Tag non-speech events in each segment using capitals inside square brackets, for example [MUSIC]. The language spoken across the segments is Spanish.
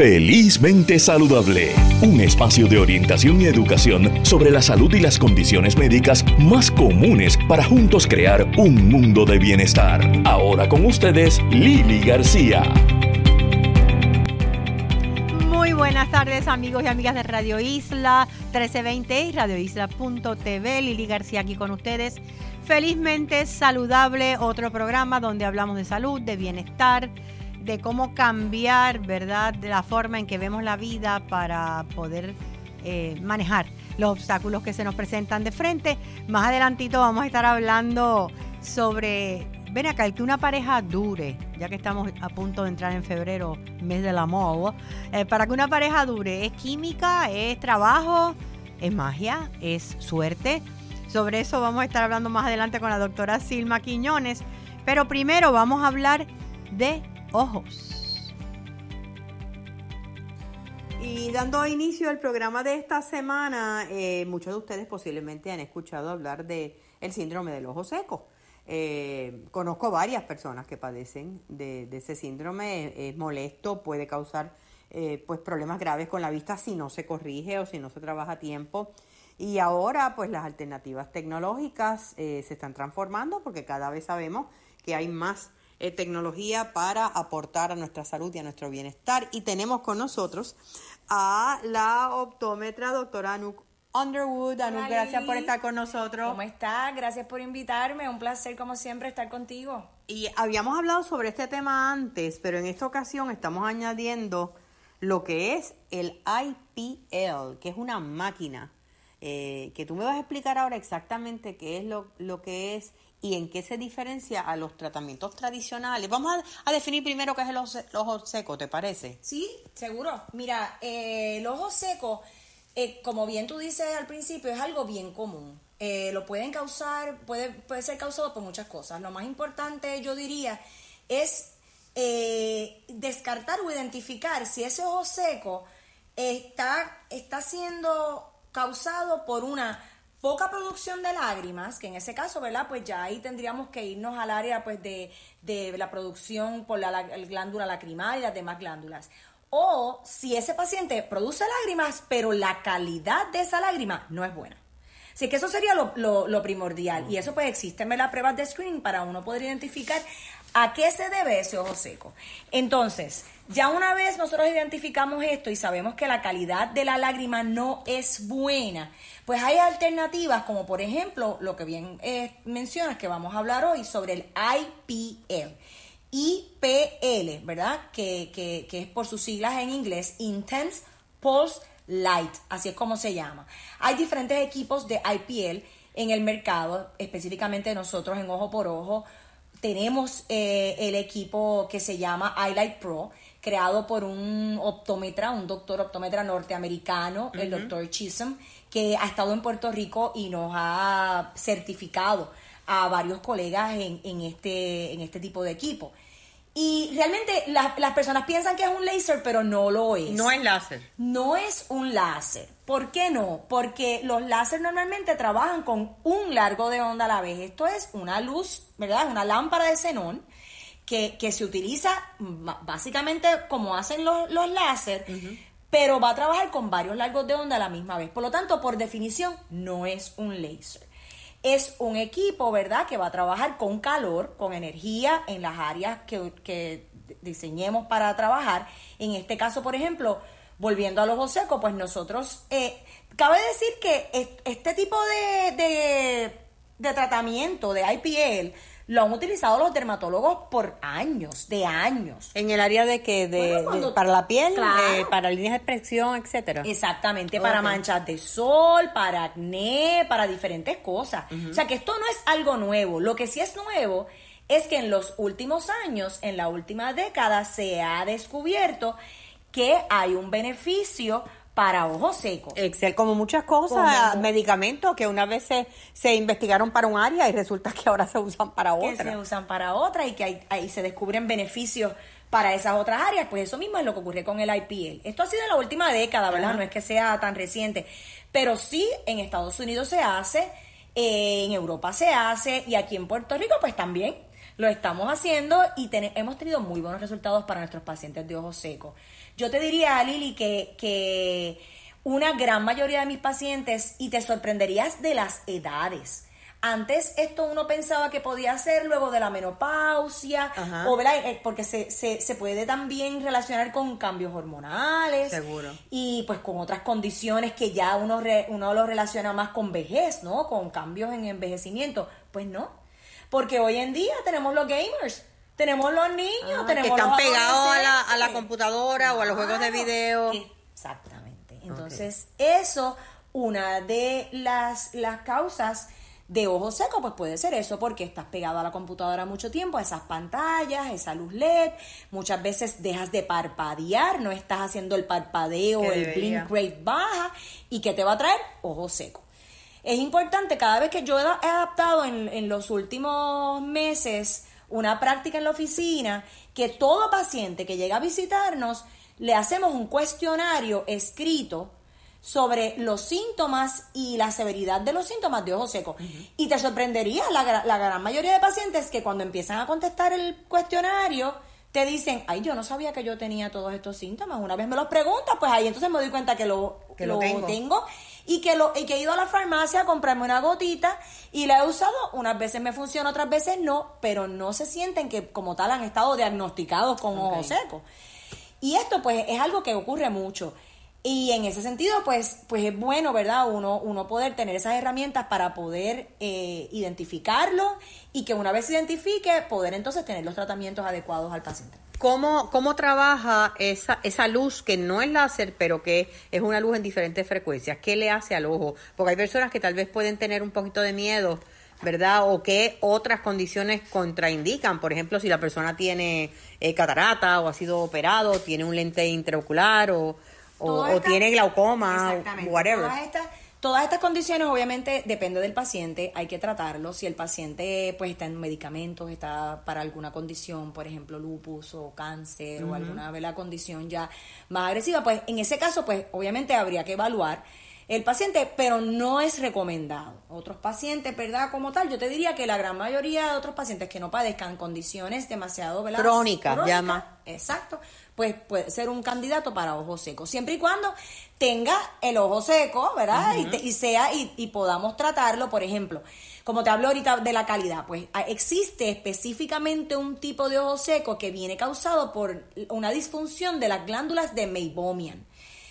Felizmente Saludable, un espacio de orientación y educación sobre la salud y las condiciones médicas más comunes para juntos crear un mundo de bienestar. Ahora con ustedes, Lili García. Muy buenas tardes amigos y amigas de Radio Isla 1320 y radioisla.tv. Lili García aquí con ustedes. Felizmente Saludable, otro programa donde hablamos de salud, de bienestar de cómo cambiar, ¿verdad?, de la forma en que vemos la vida para poder eh, manejar los obstáculos que se nos presentan de frente. Más adelantito vamos a estar hablando sobre, ven acá, el que una pareja dure, ya que estamos a punto de entrar en febrero, mes del amor, eh, para que una pareja dure, ¿es química, es trabajo, es magia, es suerte? Sobre eso vamos a estar hablando más adelante con la doctora Silma Quiñones. Pero primero vamos a hablar de ojos. Y dando inicio al programa de esta semana, eh, muchos de ustedes posiblemente han escuchado hablar de el síndrome del ojo seco. Eh, conozco varias personas que padecen de, ese síndrome. Es, molesto, puede causar eh, pues problemas graves con la vista si no se corrige o si no se trabaja a tiempo. Y ahora pues las alternativas tecnológicas se están transformando porque cada vez sabemos que hay más eh, tecnología para aportar a nuestra salud y a nuestro bienestar. Y tenemos con nosotros a la optómetra doctora Anuk Underwood. Anuk, gracias por estar con nosotros. ¿Cómo estás? Gracias por invitarme. Un placer, como siempre, estar contigo. Y habíamos hablado sobre este tema antes, pero en esta ocasión estamos añadiendo lo que es el IPL, que es una máquina. Eh, que tú me vas a explicar ahora exactamente qué es lo, lo que es y en qué se diferencia a los tratamientos tradicionales. Vamos a, definir primero qué es el ojo, seco, ¿te parece? Sí, seguro. Mira, eh, el ojo seco, eh, como bien tú dices al principio, es algo bien común. Eh, lo pueden causar, puede, puede ser causado por muchas cosas. Lo más importante, yo diría, es descartar o identificar si ese ojo seco está, está siendo causado por una poca producción de lágrimas, que en ese caso, ¿verdad? Pues ya ahí tendríamos que irnos al área pues de, de la producción por la, glándula lacrimal y las demás glándulas. O si ese paciente produce lágrimas, pero la calidad de esa lágrima no es buena. Así que eso sería lo, lo, primordial. Y eso pues existen las pruebas de screening para uno poder identificar a qué se debe ese ojo seco. Entonces, ya una vez nosotros identificamos esto y sabemos que la calidad de la lágrima no es buena, pues hay alternativas como por ejemplo lo que bien eh, mencionas que vamos a hablar hoy sobre el IPL. IPL, ¿verdad? Que, que, que es por sus siglas en inglés, Intense Pulse Light, así es como se llama. Hay diferentes equipos de IPL en el mercado, específicamente nosotros en Ojo por Ojo. Tenemos eh, el equipo que se llama iLight Pro, creado por un optómetra, un doctor optómetra norteamericano, el doctor Chisholm, que ha estado en Puerto Rico y nos ha certificado a varios colegas en, en este, en este tipo de equipo. Y realmente las personas piensan que es un láser, pero no lo es. No es láser. No es un láser. ¿Por qué no? Porque los láser normalmente trabajan con un largo de onda a la vez. Esto es una luz, ¿verdad? Una lámpara de xenón que, se utiliza básicamente como hacen los, los láser, pero va a trabajar con varios largos de onda a la misma vez. Por lo tanto, por definición, no es un láser. Es un equipo, ¿verdad?, que va a trabajar con calor, con energía en las áreas que, diseñemos para trabajar. En este caso, por ejemplo, volviendo al ojo seco, pues nosotros, eh, cabe decir que este tipo de, de tratamiento de IPL lo han utilizado los dermatólogos por años, de años. En el área de que de, para la piel, eh, para líneas de expresión, etcétera. Exactamente, para manchas de sol, para acné, para diferentes cosas. O sea que esto no es algo nuevo. Lo que sí es nuevo es que en los últimos años, en la última década, se ha descubierto que hay un beneficio para ojos secos. Excel, como muchas cosas, medicamentos que una vez se, investigaron para un área y resulta que ahora se usan para otra. Que se usan para otra y que ahí, se descubren beneficios para esas otras áreas, pues eso mismo es lo que ocurre con el IPL. Esto ha sido en la última década, ¿verdad? No es que sea tan reciente, pero sí en Estados Unidos se hace, eh, en Europa se hace y aquí en Puerto Rico pues también lo estamos haciendo y hemos tenido muy buenos resultados para nuestros pacientes de ojos secos. Yo te diría, Lili, que, que una gran mayoría de mis pacientes, y te sorprenderías de las edades, antes esto uno pensaba que podía ser luego de la menopausia, o eh, porque se, se, se, puede también relacionar con cambios hormonales. Seguro. Y pues con otras condiciones que ya uno, uno lo relaciona más con vejez, ¿no? Con cambios en envejecimiento. Pues no. Porque hoy en día tenemos los gamers. Tenemos los niños, ah, tenemos que están pegados a la, a la computadora o a los juegos de video. Exactamente. Entonces, eso, una de las, las causas de ojo seco, pues puede ser eso, porque estás pegado a la computadora mucho tiempo, a esas pantallas, esa luz LED, muchas veces dejas de parpadear, no estás haciendo el parpadeo, el blink rate baja, y que te va a traer ojo seco. Es importante, cada vez que yo he adaptado en, en los últimos meses una práctica en la oficina, que todo paciente que llega a visitarnos, le hacemos un cuestionario escrito, sobre los síntomas y la severidad de los síntomas de ojo seco. Y te sorprendería la, la, gran mayoría de pacientes que cuando empiezan a contestar el cuestionario, te dicen, ay, yo no sabía que yo tenía todos estos síntomas. Una vez me los preguntas, pues ahí entonces me doy cuenta que lo, que lo, tengo. Y que, lo, y que he ido a la farmacia a comprarme una gotita y la he usado. Unas veces me funciona, otras veces no, pero no se sienten que como tal han estado diagnosticados con ojo seco. Y esto pues es algo que ocurre mucho. Y en ese sentido, pues, pues es bueno, ¿verdad? Uno, uno poder tener esas herramientas para poder eh, identificarlo y que una vez se identifique, poder entonces tener los tratamientos adecuados al paciente. ¿Cómo, cómo trabaja esa, esa luz que no es láser, pero que es una luz en diferentes frecuencias? ¿Qué le hace al ojo? Porque hay personas que tal vez pueden tener un poquito de miedo, ¿verdad? O que otras condiciones contraindican. Por ejemplo, si la persona tiene eh, catarata o ha sido operado, tiene un lente intraocular o o, tiene glaucoma, whatever. Todas estas, todas estas condiciones obviamente depende del paciente, hay que tratarlo. Si el paciente pues está en medicamentos, está para alguna condición, por ejemplo lupus o cáncer o alguna la condición ya más agresiva, pues en ese caso pues obviamente habría que evaluar el paciente, pero no es recomendado. Otros pacientes, ¿verdad? Como tal, yo te diría que la gran mayoría de otros pacientes que no padezcan condiciones demasiado crónicas, llama. Exacto, pues puede ser un candidato para ojo seco, siempre y cuando tenga el ojo seco, ¿verdad? y, sea y, podamos tratarlo, por ejemplo, como te hablo ahorita de la calidad, pues ah, existe específicamente un tipo de ojo seco que viene causado por una disfunción de las glándulas de Meibomian.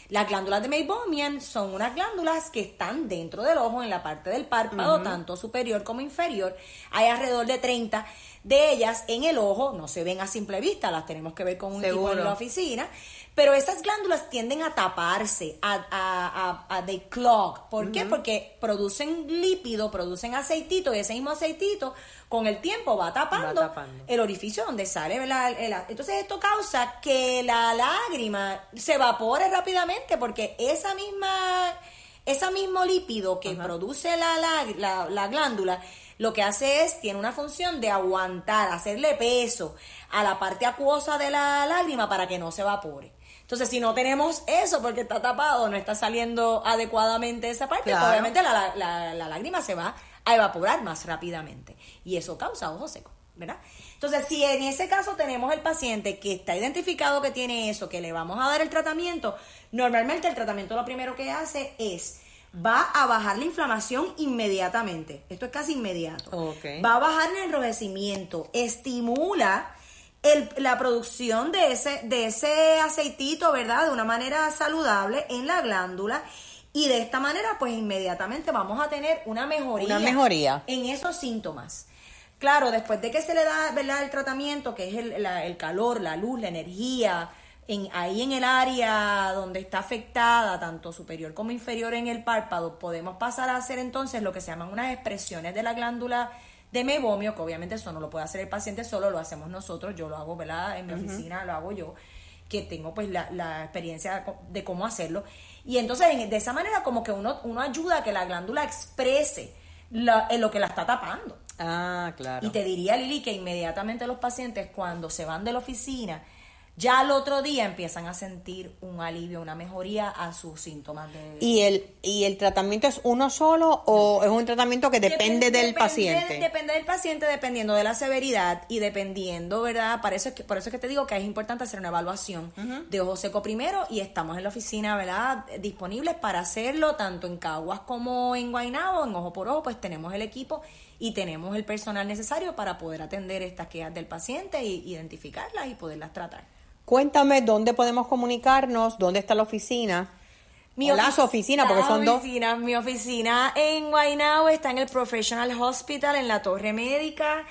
Las glándulas de Meibomian son unas glándulas que están dentro del ojo, en la parte del párpado, tanto superior como inferior. Hay alrededor de 30 de ellas en el ojo, no se ven a simple vista, las tenemos que ver con un equipo en la oficina, pero esas glándulas tienden a taparse, a, a, a, a de clog. ¿Por qué? Porque producen lípido, producen aceitito, y ese mismo aceitito con el tiempo va tapando, el orificio donde sale entonces esto causa que la lágrima se evapore rápidamente porque esa misma ese mismo lípido que produce la, la, la, glándula lo que hace es, tiene una función de aguantar, hacerle peso a la parte acuosa de la lágrima para que no se evapore. Entonces, si no tenemos eso porque está tapado, no está saliendo adecuadamente esa parte, pues obviamente la, la, la, lágrima se va a evaporar más rápidamente y eso causa ojo seco, ¿verdad? Entonces, si en ese caso tenemos el paciente que está identificado que tiene eso, que le vamos a dar el tratamiento, normalmente el tratamiento lo primero que hace es va a bajar la inflamación inmediatamente. Esto es casi inmediato. Va a bajar el enrojecimiento, estimula la producción de ese, de ese aceitito, ¿verdad? De una manera saludable en la glándula y de esta manera, pues inmediatamente vamos a tener una mejoría, una mejoría. en esos síntomas. Claro, después de que se le da ¿verdad? el tratamiento, que es el, el calor, la luz, la energía, en, ahí en el área donde está afectada, tanto superior como inferior en el párpado, podemos pasar a hacer entonces lo que se llaman unas expresiones de la glándula de mebomio, que obviamente eso no lo puede hacer el paciente solo, lo hacemos nosotros, yo lo hago, ¿verdad? En mi oficina lo hago yo, que tengo pues la, la experiencia de cómo hacerlo. Y entonces de esa manera como que uno, uno ayuda a que la glándula exprese en lo que la está tapando. Ah, claro. Y te diría, Lili, que inmediatamente los pacientes cuando se van de la oficina, ya al otro día empiezan a sentir un alivio, una mejoría a sus síntomas de... ¿Y el, y el tratamiento es uno solo o es un tratamiento que depende, del paciente? Depende del paciente, dependiendo de la severidad y dependiendo, ¿verdad? Por eso, es que, por eso es que te digo que es importante hacer una evaluación de ojo seco primero y estamos en la oficina, ¿verdad? Disponibles para hacerlo tanto en Caguas como en Guaynabo, en ojo por ojo, pues tenemos el equipo y tenemos el personal necesario para poder atender estas quejas del paciente e identificarlas y poderlas tratar. Cuéntame dónde podemos comunicarnos, dónde está la oficina. Mi las oficinas, porque son dos. Mi oficina en Guaynabo está en el Professional Hospital, en la Torre Médica.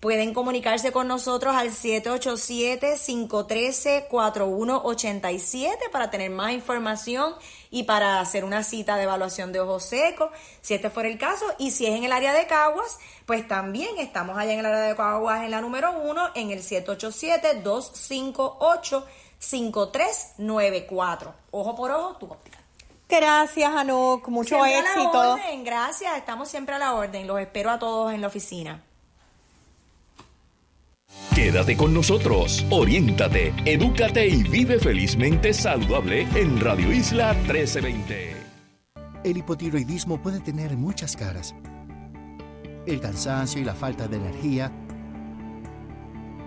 Pueden comunicarse con nosotros al 787-513-4187 para tener más información y para hacer una cita de evaluación de ojos secos, si este fuera el caso. Y si es en el área de Caguas, pues también estamos allá en el área de Caguas en la número uno, en el 787-258-5394. Ojo por ojo, tu óptica. Gracias, Anuk. Mucho éxito. Gracias, estamos siempre a la orden. Los espero a todos en la oficina. Quédate con nosotros, oriéntate, edúcate y vive felizmente saludable en Radio Isla 1320. El hipotiroidismo puede tener muchas caras. El cansancio y la falta de energía,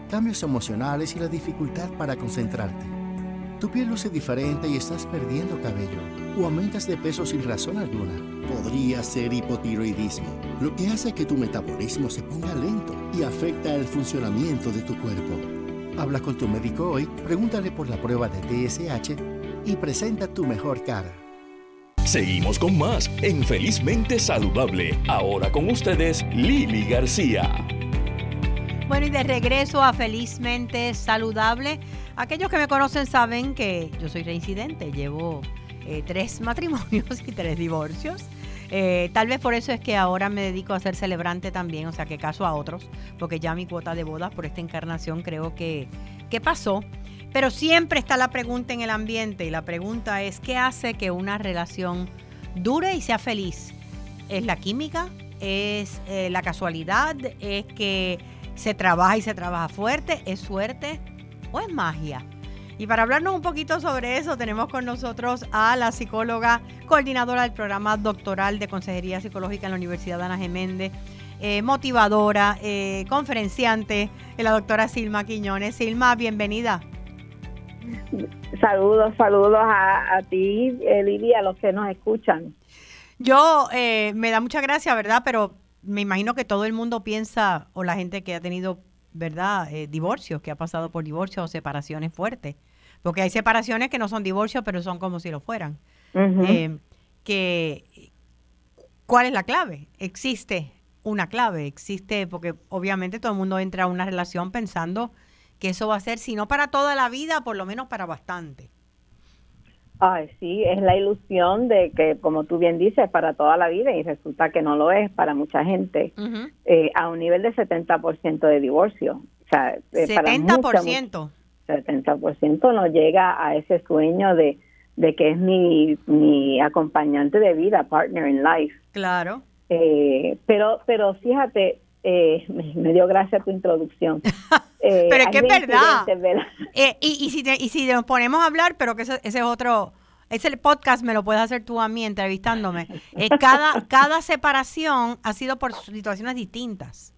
cambios emocionales y la dificultad para concentrarte. Tu piel luce diferente y estás perdiendo cabello o aumentas de peso sin razón alguna. Podría ser hipotiroidismo, lo que hace que tu metabolismo se ponga lento y afecta el funcionamiento de tu cuerpo. Habla con tu médico hoy, pregúntale por la prueba de TSH y presenta tu mejor cara. Seguimos con más en Felizmente Saludable. Ahora con ustedes, Lili García. Bueno, y de regreso a Felizmente Saludable. Aquellos que me conocen saben que yo soy reincidente, llevo eh, tres [LAUGHS] matrimonios y tres divorcios. Eh, tal vez por eso es que ahora me dedico a ser celebrante también, o sea que caso a otros, porque ya mi cuota de bodas por esta encarnación creo que, que pasó. Pero siempre está la pregunta en el ambiente y la pregunta es, ¿qué hace que una relación dure y sea feliz? ¿Es la química? ¿Es eh, la casualidad? ¿Es que se trabaja y se trabaja fuerte? ¿Es suerte? ¿O es magia? Y para hablarnos un poquito sobre eso, tenemos con nosotros a la psicóloga coordinadora del programa doctoral de Consejería Psicológica en la Universidad de Ana Geméndez, eh, motivadora, eh, conferenciante, la doctora Silma Quiñones. Silma, bienvenida. Saludos, saludos a, ti, eh, Lidia, a los que nos escuchan. Yo, me da mucha gracia, ¿verdad? Pero me imagino que todo el mundo piensa, o la gente que ha tenido ¿verdad? Eh, divorcios, que ha pasado por divorcios o separaciones fuertes. Porque hay separaciones que no son divorcios, pero son como si lo fueran. Eh, que, ¿Cuál es la clave? Existe una clave, existe, porque obviamente todo el mundo entra a una relación pensando que eso va a ser, si no para toda la vida, por lo menos para bastante. Ay, sí, es la ilusión de que, como tú bien dices, para toda la vida y resulta que no lo es para mucha gente, eh, a un nivel de 70% de divorcio. O sea, 70%. Eh, 70% no llega a ese sueño de, de que es mi, mi acompañante de vida, partner in life. Claro. Eh, pero, pero fíjate, eh, me, dio gracia tu introducción. [LAUGHS] Eh, pero es que es verdad. [LAUGHS] Eh, y, y, si y si nos ponemos a hablar, pero que ese, es otro, ese podcast me lo puedes hacer tú a mí entrevistándome. [LAUGHS] cada, cada separación ha sido por situaciones distintas.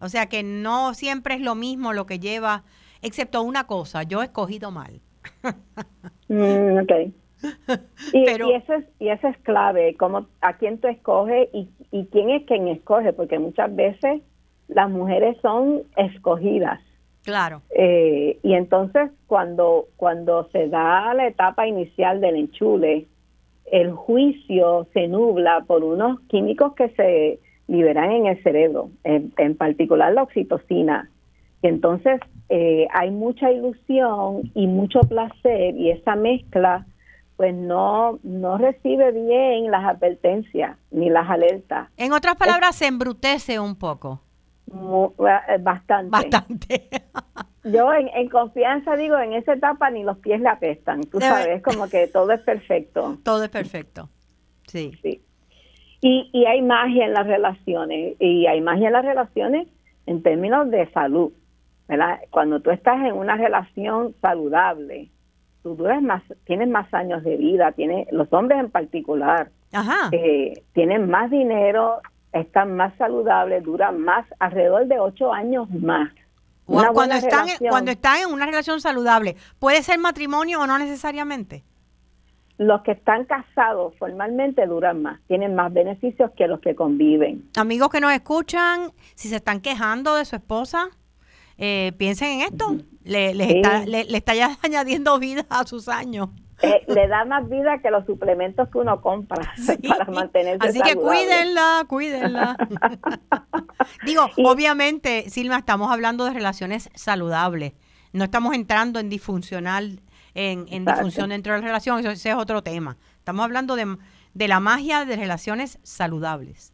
O sea que no siempre es lo mismo lo que lleva, excepto una cosa, yo he escogido mal. Mm, ok. [LAUGHS] Y, y, eso es, y eso es clave, como a quién tú escoges y, y quién es quien escoge, porque muchas veces las mujeres son escogidas. Claro. Eh, y entonces cuando, cuando se da la etapa inicial del enchule, el juicio se nubla por unos químicos que se liberan en el cerebro, en, en particular la oxitocina. Y entonces eh, hay mucha ilusión y mucho placer y esa mezcla pues no, no recibe bien las advertencias ni las alertas. En otras palabras, se embrutece un poco. Eh, bastante. Bastante. Yo en, confianza digo, en esa etapa ni los pies le apestan, tú sabes, como que todo es perfecto. Todo es perfecto, sí. Sí. Y, y hay magia en las relaciones, y hay magia en las relaciones en términos de salud. ¿verdad? Cuando tú estás en una relación saludable, tú duras más, tienes más años de vida, tienes, los hombres en particular, eh, tienen más dinero, están más saludables, duran más, alrededor de ocho años más. cuando, están, cuando están en una relación saludable, ¿puede ser matrimonio o no necesariamente? los que están casados formalmente duran más, tienen más beneficios que los que conviven. Amigos que nos escuchan, si se están quejando de su esposa, eh, piensen en esto. Le, está, le, está ya [LAUGHS] añadiendo vida a sus años. Eh, le da más vida que los suplementos que uno compra [LAUGHS] [LAUGHS] para mantenerse Así que cuídenla, cuídenla. [LAUGHS] Digo, obviamente, Silma, estamos hablando de relaciones saludables. No estamos entrando en disfuncional en, en disfunción dentro de la relación, eso, ese es otro tema. Estamos hablando de, de la magia de relaciones saludables.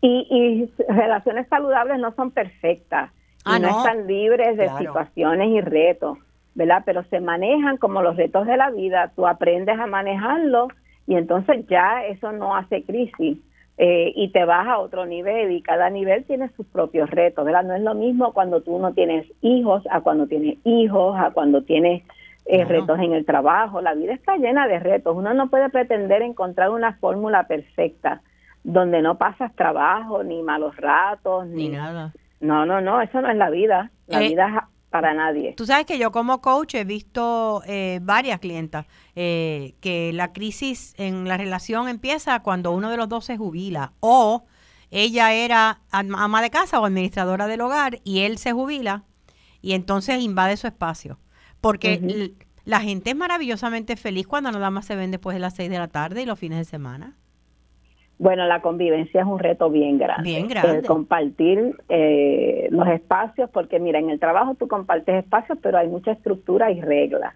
Y, y relaciones saludables no son perfectas, ah, no, están libres de situaciones y retos, ¿verdad? Pero se manejan como los retos de la vida, tú aprendes a manejarlo y entonces ya eso no hace crisis. Eh, y te vas a otro nivel y cada nivel tiene sus propios retos, ¿verdad? No es lo mismo cuando tú no tienes hijos a cuando tienes hijos, a cuando tienes eh, retos en el trabajo. La vida está llena de retos. Uno no puede pretender encontrar una fórmula perfecta donde no pasas trabajo, ni malos ratos, ni, nada. No, no, no, eso no es la vida. La eh, vida es para nadie. Tú sabes que yo como coach he visto eh, varias clientas que la crisis en la relación empieza cuando uno de los dos se jubila o ella era ama de casa o administradora del hogar y él se jubila y entonces invade su espacio. Porque la gente es maravillosamente feliz cuando nada más se ven después de las 6 de la tarde y los fines de semana. Bueno, la convivencia es un reto bien grande. Bien grande. El compartir eh, los espacios, porque mira, en el trabajo tú compartes espacios, pero hay mucha estructura y reglas.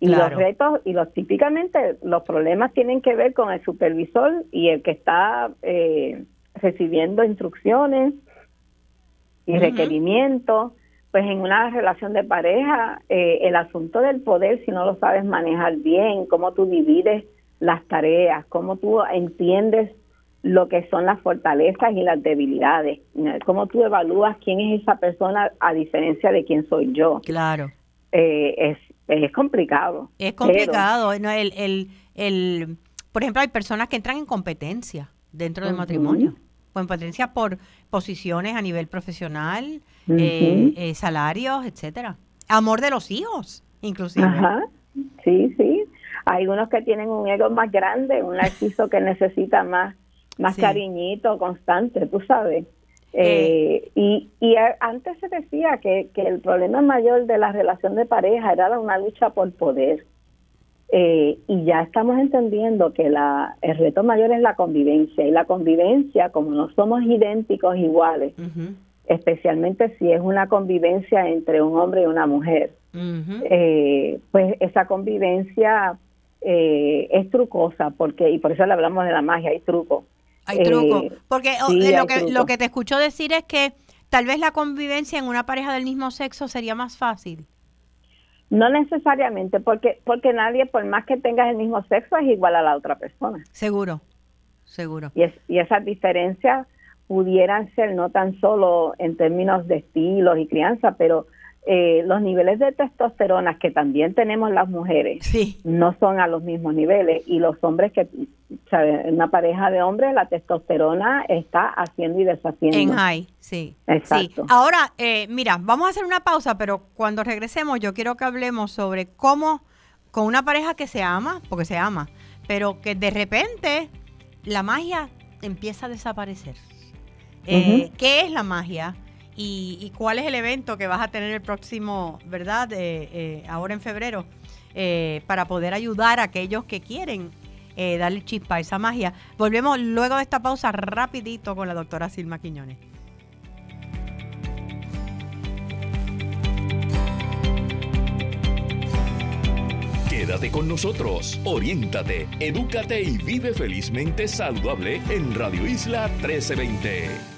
Y los retos, y los típicamente los problemas tienen que ver con el supervisor y el que está eh, recibiendo instrucciones y requerimientos pues en una relación de pareja, eh, el asunto del poder, si no lo sabes manejar bien, cómo tú divides las tareas, cómo tú entiendes lo que son las fortalezas y las debilidades, cómo tú evalúas quién es esa persona a diferencia de quién soy yo. Claro. Eh, es, es complicado. Es complicado. el, el, el, por ejemplo, hay personas que entran en competencia dentro del matrimonio competencia por posiciones a nivel profesional, eh, eh, salarios, etcétera. Amor de los hijos, inclusive. Ajá. Sí, sí. Hay unos que tienen un ego más grande, un [LAUGHS] narciso que necesita más, más cariñito constante, tú sabes. Eh, y, y antes se decía que, que el problema mayor de la relación de pareja era una lucha por poder. Eh, y ya estamos entendiendo que la, el reto mayor es la convivencia y la convivencia, como no somos idénticos iguales, especialmente si es una convivencia entre un hombre y una mujer, eh, pues esa convivencia eh, es trucosa, porque y por eso le hablamos de la magia, hay truco. Hay truco, porque oh, lo, que, lo que te escucho decir es que tal vez la convivencia en una pareja del mismo sexo sería más fácil. No necesariamente, porque porque nadie, por más que tengas el mismo sexo, es igual a la otra persona. Seguro, seguro. Y, es, y esas diferencias pudieran ser no tan solo en términos de estilos y crianza, pero eh, los niveles de testosterona que también tenemos las mujeres no son a los mismos niveles y los hombres que, una pareja de hombres la testosterona está haciendo y deshaciendo. En high, sí. Exacto. Ahora, eh, mira, vamos a hacer una pausa, pero cuando regresemos yo quiero que hablemos sobre cómo con una pareja que se ama, porque se ama, pero que de repente la magia empieza a desaparecer. Eh, ¿Qué es la magia? Y, cuál es el evento que vas a tener el próximo, ¿verdad? Eh, ahora en febrero, eh, para poder ayudar a aquellos que quieren eh, darle chispa a esa magia. Volvemos luego de esta pausa rapidito con la doctora Silma Quiñones. Quédate con nosotros, oriéntate, edúcate y vive felizmente saludable en Radio Isla 1320.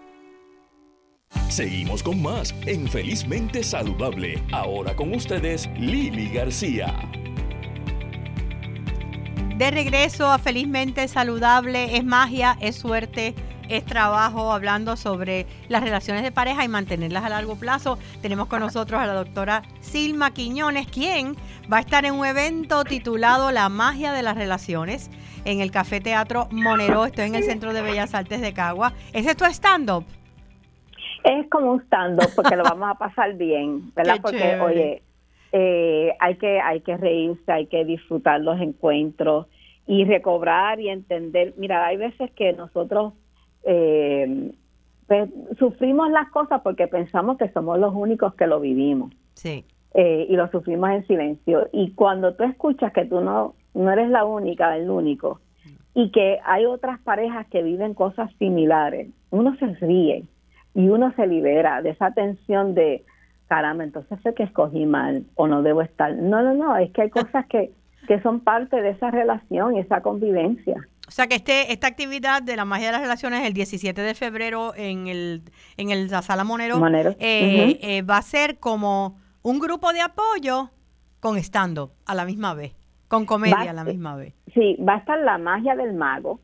Seguimos con más en Felizmente Saludable. Ahora con ustedes, Lili García. De regreso a Felizmente Saludable, es magia, es suerte es trabajo hablando sobre las relaciones de pareja y mantenerlas a largo plazo. Tenemos con nosotros a la doctora Silma Quiñones, quien va a estar en un evento titulado La magia de las relaciones en el Café Teatro Monero. Estoy en el Centro de Bellas Artes de Cagua. ¿Ese es tu stand-up? Es como un stand-up porque lo vamos a pasar bien, [LAUGHS] ¿verdad? porque, oye, eh, hay, que, hay que reírse, hay que disfrutar los encuentros y recobrar y entender. Mira, hay veces que nosotros eh, pues, sufrimos las cosas porque pensamos que somos los únicos que lo vivimos. Sí. Eh, y lo sufrimos en silencio. Y cuando tú escuchas que tú no, no eres la única, el único, y que hay otras parejas que viven cosas similares, uno se ríe y uno se libera de esa tensión de, caramba, entonces sé que escogí mal o no debo estar. No, no, no, es que hay cosas que, que son parte de esa relación y esa convivencia. O sea que este, esta actividad de la magia de las relaciones el 17 de febrero en el en el, la sala Monero, eh, eh, va a ser como un grupo de apoyo con estando a la misma vez, con comedia a la misma vez. Sí, va a estar la magia del mago.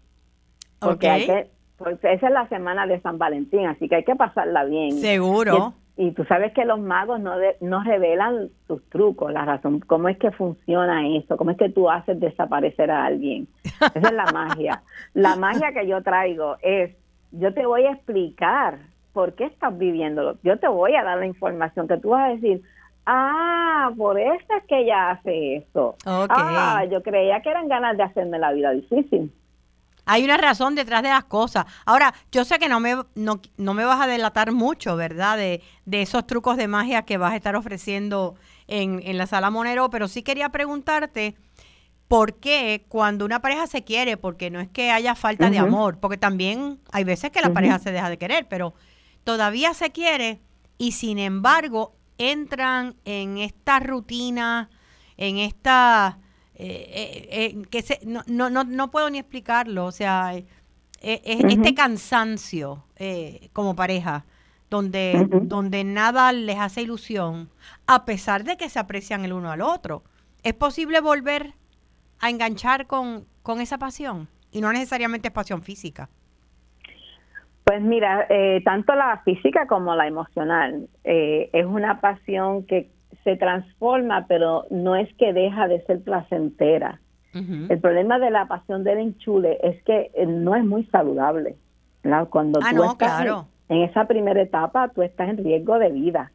Porque hay que, porque esa es la semana de San Valentín, así que hay que pasarla bien. Seguro. Y tú sabes que los magos no, no revelan sus trucos, la razón, cómo es que funciona eso, cómo es que tú haces desaparecer a alguien. Esa es la magia. La magia que yo traigo es, yo te voy a explicar por qué estás viviéndolo. Yo te voy a dar la información que tú vas a decir, ah, por eso es que ella hace eso. Ah, yo creía que eran ganas de hacerme la vida difícil. Hay una razón detrás de las cosas. Ahora, yo sé que no me, no, me vas a delatar mucho, ¿verdad? De, de, esos trucos de magia que vas a estar ofreciendo en, en la sala Monero, pero sí quería preguntarte por qué cuando una pareja se quiere, porque no es que haya falta de amor, porque también hay veces que la pareja se deja de querer, pero todavía se quiere y sin embargo entran en esta rutina, en esta eh, eh, eh, que se, no, no, no, puedo ni explicarlo, o sea, este cansancio como pareja, donde, donde nada les hace ilusión, a pesar de que se aprecian el uno al otro. ¿Es posible volver a enganchar con, con esa pasión? Y no necesariamente es pasión física. Pues mira, tanto la física como la emocional es una pasión que se transforma, pero no es que deja de ser placentera. El problema de la pasión del enchule es que eh, no es muy saludable. Cuando ah, tú estás en, esa primera etapa, tú estás en riesgo de vida,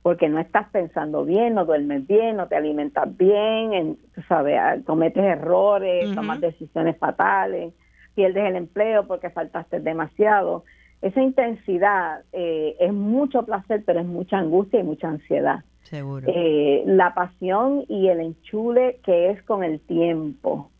porque no estás pensando bien, no duermes bien, no te alimentas bien, en, sabes, ah, cometes errores, tomas decisiones fatales, pierdes el empleo porque faltaste demasiado. Esa intensidad eh, es mucho placer, pero es mucha angustia y mucha ansiedad. Seguro. Eh, la pasión y el enchule que es con el tiempo.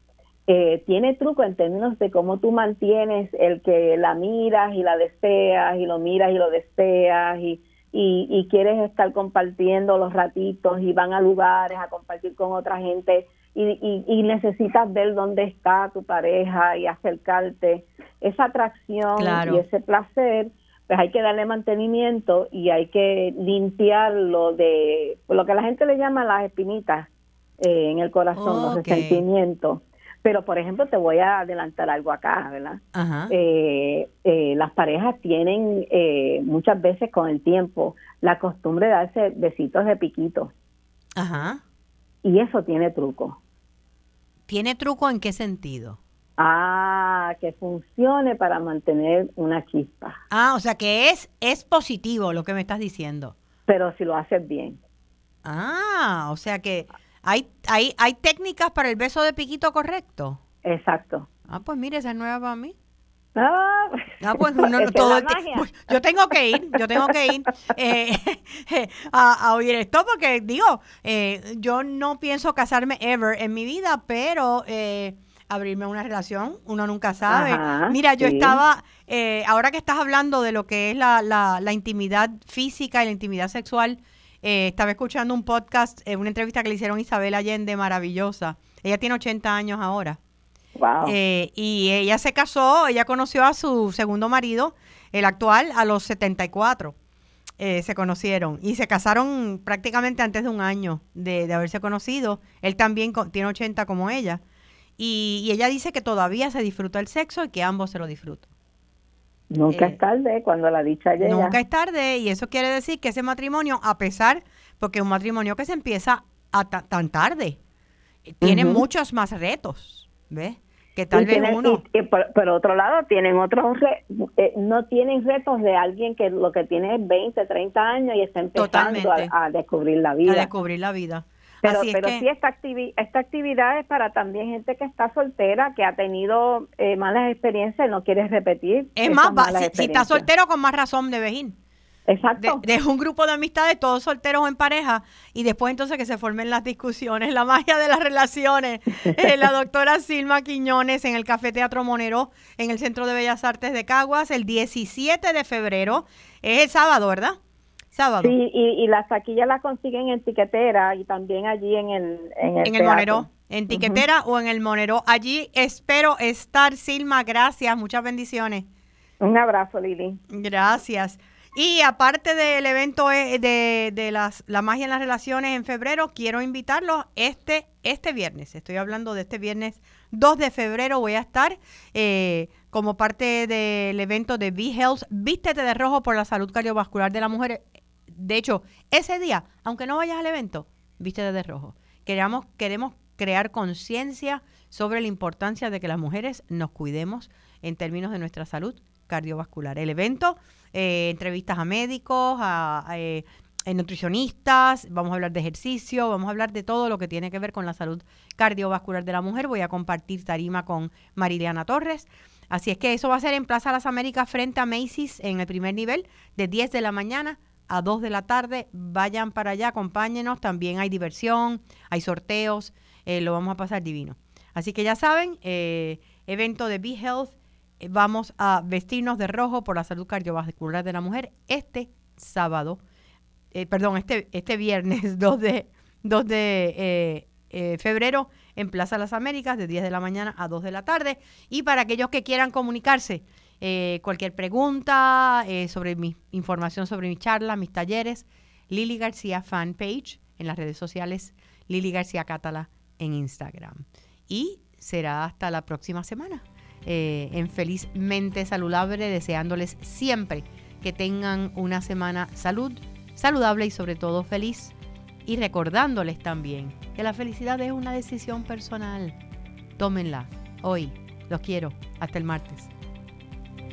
Eh, tiene truco en términos de cómo tú mantienes el que la miras y la deseas y lo miras y lo deseas y, y, quieres estar compartiendo los ratitos y van a lugares a compartir con otra gente y, y, necesitas ver dónde está tu pareja y acercarte. Esa atracción y ese placer pues hay que darle mantenimiento y hay que limpiarlo de lo que la gente le llama las espinitas eh, en el corazón, los resentimientos. Pero, por ejemplo, te voy a adelantar algo acá, ¿verdad? Eh, eh, las parejas tienen muchas veces con el tiempo la costumbre de darse besitos de piquito. Ajá. Y eso tiene truco. ¿Tiene truco en qué sentido? Ah, que funcione para mantener una chispa. Ah, o sea que es, es positivo lo que me estás diciendo. Pero si lo haces bien. Ah, o sea que hay, hay, hay técnicas para el beso de piquito correcto. Exacto. Ah, pues mire, esa es nueva para mí. Ah, ah pues no, no, [LAUGHS] todo pues, yo tengo que ir, yo tengo que ir eh, [LAUGHS] a, a, oír esto porque digo, eh, yo no pienso casarme ever en mi vida, pero eh, abrirme una relación, uno nunca sabe. Mira, yo estaba, eh, ahora que estás hablando de lo que es la, la, intimidad física y la intimidad sexual, eh, estaba escuchando un podcast, eh, una entrevista que le hicieron Isabel Allende, maravillosa. Ella tiene 80 años ahora. Wow. y ella se casó, ella conoció a su segundo marido, el actual, a los 74. Eh, se conocieron y se casaron prácticamente antes de un año de, de haberse conocido. Él también tiene 80 como ella. Y, ella dice que todavía se disfruta el sexo y que ambos se lo disfrutan. Nunca es eh, tarde cuando la dicha llega. Nunca es tarde y eso quiere decir que ese matrimonio, a pesar, porque es un matrimonio que se empieza a tan tarde, tiene muchos más retos, ¿ves? que tal vez uno... Y, por, otro lado, tienen otros... Eh, no tienen retos de alguien que lo que tiene es 20, 30 años y está empezando a, descubrir la vida. A descubrir la vida. Pero, pero sí, esta, esta actividad es para también gente que está soltera, que ha tenido eh, malas experiencias y no quiere repetir. Es más, si, si, está soltero, con más razón debe ir. Exacto. De, un grupo de amistades, todos solteros o en pareja, y después entonces que se formen las discusiones, la magia de las relaciones. [LAUGHS] Eh, la doctora Silma Quiñones en el Café Teatro Monero, en el Centro de Bellas Artes de Caguas, el 17 de febrero. Es el sábado, ¿verdad? Sábado. Sí, y, las taquillas las consiguen en Tiquetera y también allí en el En el, en el Monero, en Tiquetera o en el Monero. Allí espero estar, Silma. Gracias, muchas bendiciones. Un abrazo, Lili. Gracias. Y aparte del evento eh, de, las, la magia en las relaciones en febrero, quiero invitarlos este, este viernes. Estoy hablando de este viernes 2 de febrero. Voy a estar eh, como parte del evento de B-Health. Vístete de rojo por la salud cardiovascular de la mujer. De hecho, ese día, aunque no vayas al evento, vístete de rojo. Queremos, queremos crear conciencia sobre la importancia de que las mujeres nos cuidemos en términos de nuestra salud cardiovascular. El evento eh, entrevistas a médicos, a, eh, nutricionistas, vamos a hablar de ejercicio, vamos a hablar de todo lo que tiene que ver con la salud cardiovascular de la mujer. Voy a compartir tarima con Mariliana Torres. Así es que eso va a ser en Plaza Las Américas frente a Macy's en el primer nivel, de 10 de la mañana a 2 de la tarde. Vayan para allá, acompáñenos. También hay diversión, hay sorteos, eh, lo vamos a pasar divino. Así que ya saben, evento de Be Health vamos a vestirnos de rojo por la salud cardiovascular de la mujer este sábado, eh, perdón, este, este viernes [LAUGHS] 2 de, 2 de eh, eh, febrero en Plaza Las Américas de 10 de la mañana a 2 de la tarde. Y para aquellos que quieran comunicarse, cualquier pregunta sobre mi información sobre mi charla, mis talleres, Lili García fanpage en las redes sociales, Lili García Cátala en Instagram. Y será hasta la próxima semana. Eh, en Felizmente Saludable, deseándoles siempre que tengan una semana salud, saludable y sobre todo feliz. Y recordándoles también que la felicidad es una decisión personal. Tómenla hoy. Los quiero. Hasta el martes.